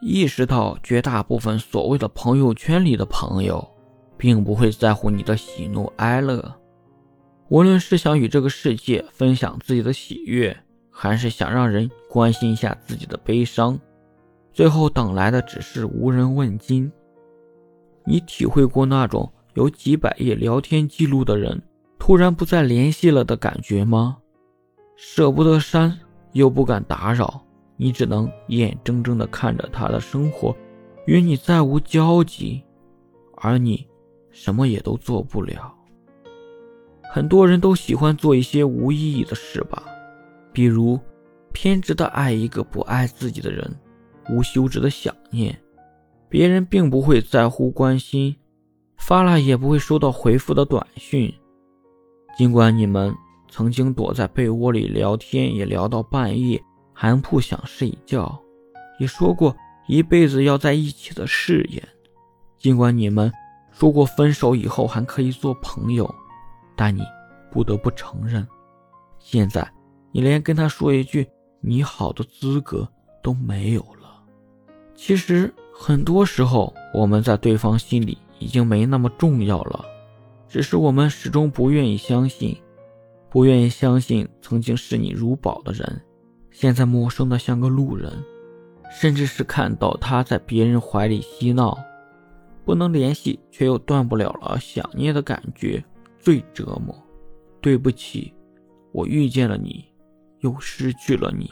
意识到绝大部分所谓的朋友圈里的朋友，并不会在乎你的喜怒哀乐。无论是想与这个世界分享自己的喜悦，还是想让人关心一下自己的悲伤，最后等来的只是无人问津。你体会过那种有几百页聊天记录的人突然不再联系了的感觉吗？舍不得删，又不敢打扰，你只能眼睁睁地看着他的生活与你再无交集，而你什么也都做不了。很多人都喜欢做一些无意义的事吧，比如偏执的爱一个不爱自己的人，无休止的想念，别人并不会在乎关心，发了也不会收到回复的短信。尽管你们曾经躲在被窝里聊天，也聊到半夜，还不想睡觉，也说过一辈子要在一起的誓言。尽管你们说过分手以后还可以做朋友。但你不得不承认，现在你连跟他说一句“你好”的资格都没有了。其实很多时候，我们在对方心里已经没那么重要了，只是我们始终不愿意相信，不愿意相信曾经视你如宝的人，现在陌生的像个路人，甚至是看到他在别人怀里嬉闹，不能联系却又断不了了想念的感觉。最折磨，对不起，我遇见了你，又失去了你。